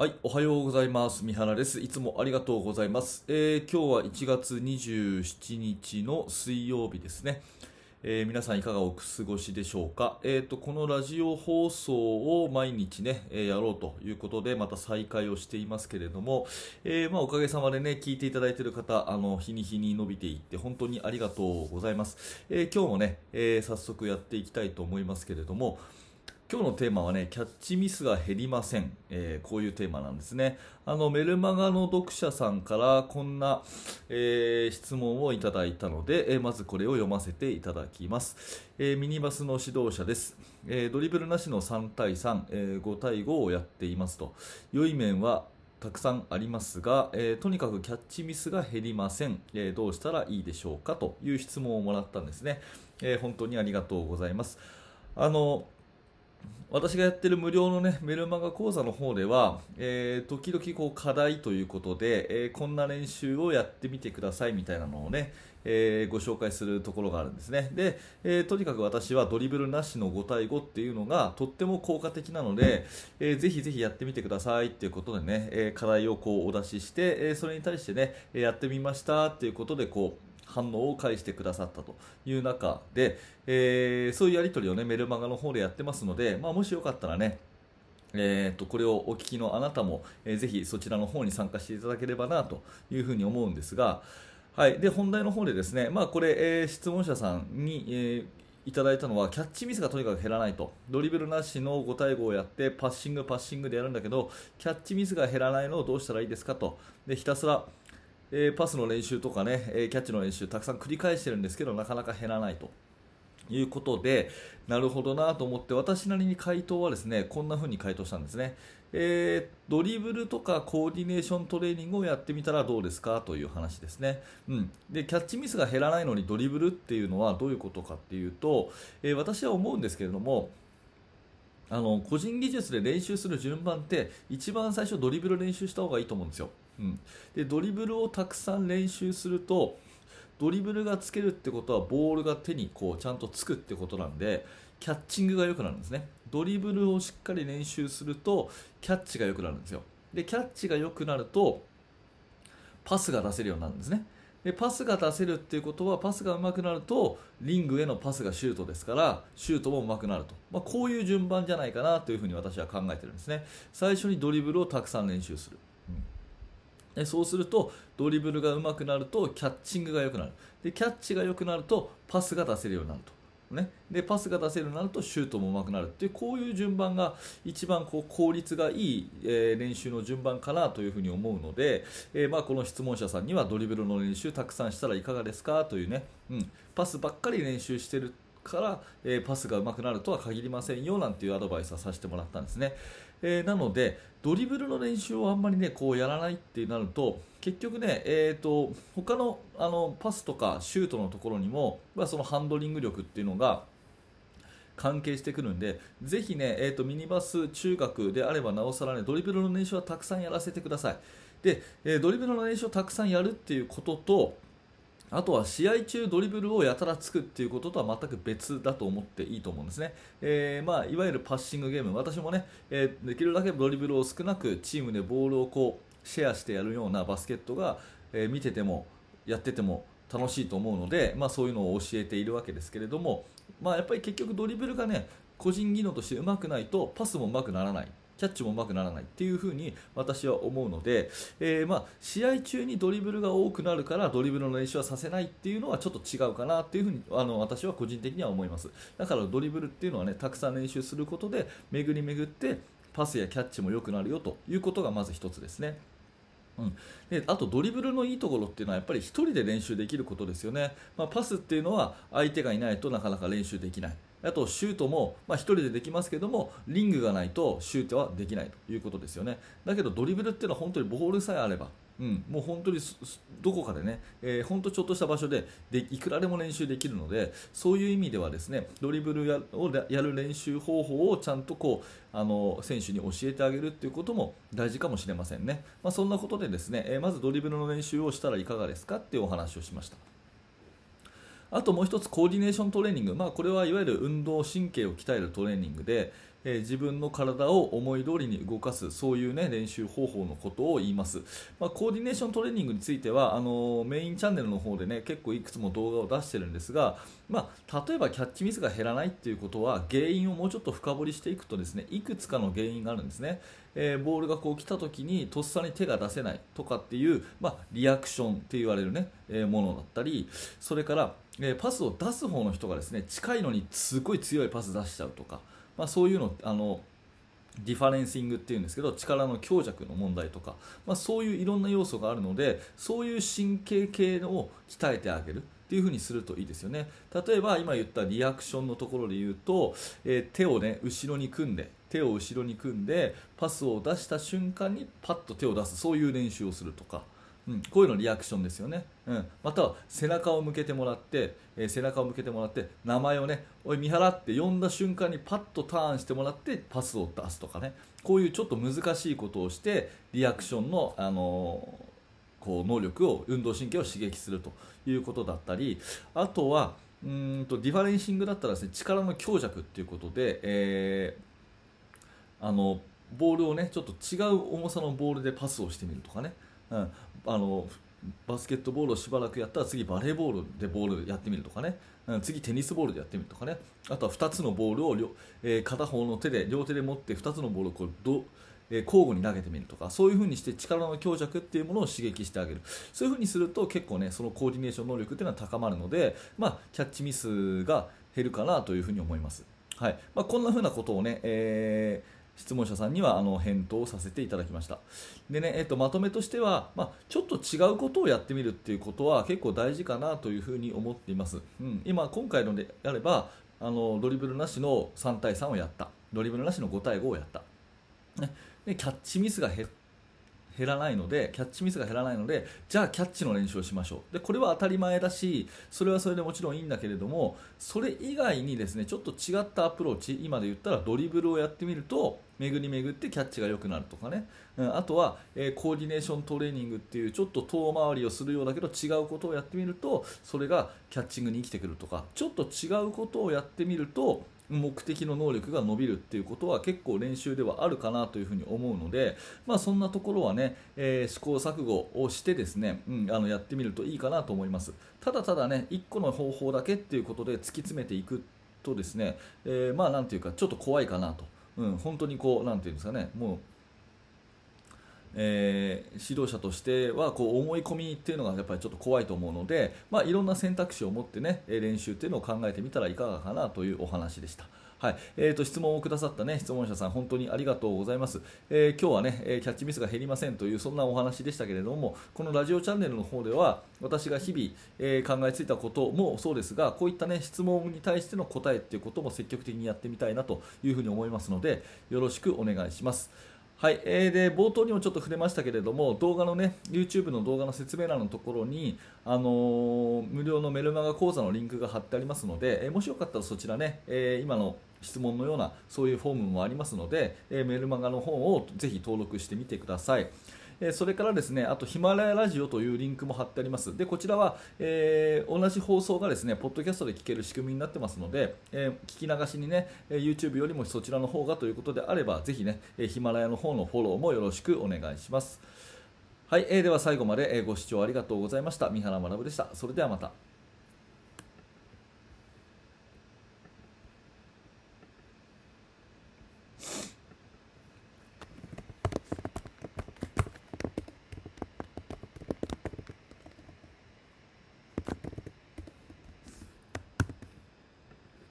はい、おはようございます。三原です。いつもありがとうございます。えー今日は1月27日の水曜日ですね。えー皆さんいかがお過ごしでしょうか？えーと、このラジオ放送を毎日ね、えーやろうということで、また再開をしていますけれども、えまあ、おかげさまでね、聞いていただいている方、あの、日に日に伸びていって、本当にありがとうございます。え今日もね、え早速やっていきたいと思いますけれども、今日のテーマはね、キャッチミスが減りません。えーこういうテーマなんですね。あの、メルマガの読者さんからこんな、えー質問をいただいたので、えーまずこれを読ませていただきます。えミニバスの指導者です。えドリブルなしの3対3、え5対5をやっていますと。良い面はたくさんありますが、えーとにかくキャッチミスが減りません、えーどうしたらいいでしょうかという質問をもらったんですね。えー本当にありがとうございます。あの私がやってる無料のねメルマガ講座の方では、えー時々こう課題ということで、えーこんな練習をやってみてくださいみたいなのをね、えーご紹介するところがあるんですね。で、えとにかく私はドリブルなしの5対5っていうのがとっても効果的なので、えーぜひぜひやってみてくださいっていうことでね、え課題をこうお出しして、えそれに対してねやってみましたっていうことでこう反応を返してくださったという中で、えーそういうやり取りをねメルマガの方でやってますので、まあ、もしよかったらねえー、とこれをお聞きのあなたも、えーぜひそちらの方に参加していただければなというふうに思うんですが、はい、で本題の方でですね、まあ、これ、えー質問者さんに、えーいただいたのはキャッチミスがとにかく減らないと。ドリブルなしの5対5をやってパッシング、パッシングでやるんだけどキャッチミスが減らないのをどうしたらいいですかと。でひたすら、えーパスの練習とかね、えーキャッチの練習たくさん繰り返してるんですけどなかなか減らないと。いうことでなるほどなと思って私なりに回答はですねこんな風に回答したんですね、えードリブルとかコーディネーショントレーニングをやってみたらどうですか？という話ですね、うん、でキャッチミスが減らないのにドリブルっていうのはどういうことかっていうと、え私は思うんですけれどもあの個人技術で練習する順番って一番最初ドリブル練習した方がいいと思うんですよ、うん、でドリブルをたくさん練習するとドリブルがつけるってことはボールが手にこうちゃんとつくってことなんでキャッチングが良くなるんですね。ドリブルをしっかり練習するとキャッチが良くなるんですよ。でキャッチが良くなるとパスが出せるようになるんですね。でパスが出せるっていうことはパスが上手くなるとリングへのパスがシュートですからシュートも上手くなると、まあ、こういう順番じゃないかなというふうに私は考えてるんですね。最初にドリブルをたくさん練習する、うん。でそうするとドリブルが上手くなるとキャッチングが良くなる。でキャッチが良くなるとパスが出せるようになると、ね、でパスが出せるようになるとシュートもうまくなるっていうこういう順番が一番こう効率がいい、えー練習の順番かなというふに思うので、えーまあ、この質問者さんにはドリブルの練習たくさんしたらいかがですかというね、うん、パスばっかり練習してるから、えーパスがうまくなるとは限りませんよなんていうアドバイスはさせてもらったんですね、えーなのでドリブルの練習をあんまりねこうやらないってなると結局ね、えー、と他のあのパスとかシュートのところにも、まあ、そのハンドリング力っていうのが関係してくるんで、ぜひね、えー、とミニバス中学であればなおさらね、ドリブルの練習はたくさんやらせてください。で、えードリブルの練習をたくさんやるっていうことと、あとは試合中ドリブルをやたらつくっていうこととは全く別だと思っていいと思うんですね。えーまあ、いわゆるパッシングゲーム、私もね、えーできるだけドリブルを少なくチームでボールをこうシェアしてやるようなバスケットが、えー見ててもやってても楽しいと思うので、まあ、そういうのを教えているわけですけれども、まあ、やっぱり結局ドリブルがね個人技能として上手くないとパスも上手くならない。キャッチも上手くならないっていうふうに私は思うので、えーまあ、試合中にドリブルが多くなるからドリブルの練習はさせないっていうのはちょっと違うかなっていうふうにあの私は個人的には思います。だからドリブルっていうのはねたくさん練習することで巡り巡ってパスやキャッチも良くなるよということがまず一つですね。うん、であとドリブルのいいところっていうのはやっぱり1人で練習できることですよね、まあ、パスっていうのは相手がいないとなかなか練習できない。あとシュートも、まあ、1人でできますけどもリングがないとシュートはできないということですよねだけどドリブルっていうのは本当にボールさえあればうん、もう本当にどこかでね、えー本当ちょっとした場所ででいくらでも練習できるのでそういう意味ではですねドリブルをやる練習方法をちゃんとこうあの選手に教えてあげるっていうことも大事かもしれませんね、まあ、そんなことでですね、えーまずドリブルの練習をしたらいかがですかっていうお話をしました。あともう一つコーディネーショントレーニング、まあ、これはいわゆる運動神経を鍛えるトレーニングで、えー、自分の体を思い通りに動かすそういう、ね、練習方法のことを言います、まあ、コーディネーショントレーニングについてはあのメインチャンネルの方で、ね、結構いくつも動画を出してるんですが、まあ、例えばキャッチミスが減らないっていうことは原因をもうちょっと深掘りしていくとですねいくつかの原因があるんですね、えー、ボールがこう来た時にとっさに手が出せないとかっていう、まあ、リアクションって言われるね、え、ものだったりそれから、えパスを出す方の人がですね近いのにすごい強いパス出しちゃうとか、まあ、そういうのあの differencing っていうんですけど力の強弱の問題とか、まあ、そういういろんな要素があるのでそういう神経系を鍛えてあげるっていう風にするといいですよね例えば今言ったリアクションのところで言うと、えー、手をね後ろに組んで手を後ろに組んでパスを出した瞬間にパッと手を出すそういう練習をするとか。うん、こういうのリアクションですよね、うん、または背中を向けてもらって、えー、背中を向けてもらって名前をねおい三原って呼んだ瞬間にパッとターンしてもらってパスを出すとかね。こういうちょっと難しいことをしてリアクションの、あのー、こう能力を運動神経を刺激するということだったりあとはうんと differencing だったらです、ね、力の強弱っていうことで、えー、あのボールをねちょっと違う重さのボールでパスをしてみるとかね、うん、あのバスケットボールをしばらくやったら次バレーボールでボールやってみるとかね、うん、次テニスボールでやってみるとかね。あとは2つのボールを両、えー、片方の手で両手で持って2つのボールをこうど、えー、交互に投げてみるとか。そういう風にして力の強弱っていうものを刺激してあげる。そういう風にすると結構ねそのコーディネーション能力っていうのは高まるので、まあ、キャッチミスが減るかなというふうに思います。はい。まあ、こんな風なことをね、えー質問者さんにはあの返答をさせていただきました。でね、えっと、まとめとしては、まあ、ちょっと違うことをやってみるっていうことは結構大事かなというふうに思っています、うん、今今回のであればあのドリブルなしの3対3をやった。ドリブルなしの5対5をやった、ね、でキャッチミスが減っ減らないのでキャッチミスが減らないのでじゃあキャッチの練習をしましょう。でこれは当たり前だしそれはそれでもちろんいいんだけれどもそれ以外にですねちょっと違ったアプローチ今で言ったらドリブルをやってみると巡り巡ってキャッチが良くなるとかね、うん、あとは、えー、コーディネーショントレーニングっていうちょっと遠回りをするようだけど違うことをやってみるとそれがキャッチングに生きてくるとか。ちょっと違うことをやってみると目的の能力が伸びるっていうことは結構練習ではあるかなというふに思うので、まあ、そんなところはね、えー、試行錯誤をしてですね、うん、あのやってみるといいかなと思います。ただただね1個の方法だけっていうことで突き詰めていくとですね、えー、まあなんていうかちょっと怖いかなと、うん、本当にこうなんていうんですかねもうえー、指導者としてはこう思い込みっていうのがやっぱりちょっと怖いと思うので、まあ、いろんな選択肢を持ってね練習っていうのを考えてみたらいかがかなというお話でした。はいえーと、質問をくださった、ね、質問者さん本当にありがとうございます、えー、今日はね、えキャッチミスが減りませんというそんなお話でしたけれどもこのラジオチャンネルの方では私が日々、えー、考えついたこともそうですがこういった、ね、質問に対しての答えっていうことも積極的にやってみたいなというふに思いますのでよろしくお願いします。はい、えー、で冒頭にもちょっと触れましたけれども動画のね YouTube の動画の説明欄のところに、あのー、無料のメルマガ講座のリンクが貼ってありますので、えー、もしよかったらそちらね、えー、今の質問のようなそういうフォームもありますので、えメルマガの方をぜひ登録してみてください。えそれからですねあとヒマラヤラジオというリンクも貼ってあります。でこちらは、えー、同じ放送がですねポッドキャストで聞ける仕組みになってますので、えー、聞き流しにね YouTube よりもそちらの方がということであればぜひねヒマラヤの方のフォローもよろしくお願いします。はい、えー、では最後までご視聴ありがとうございました。三原学でした。それではまた。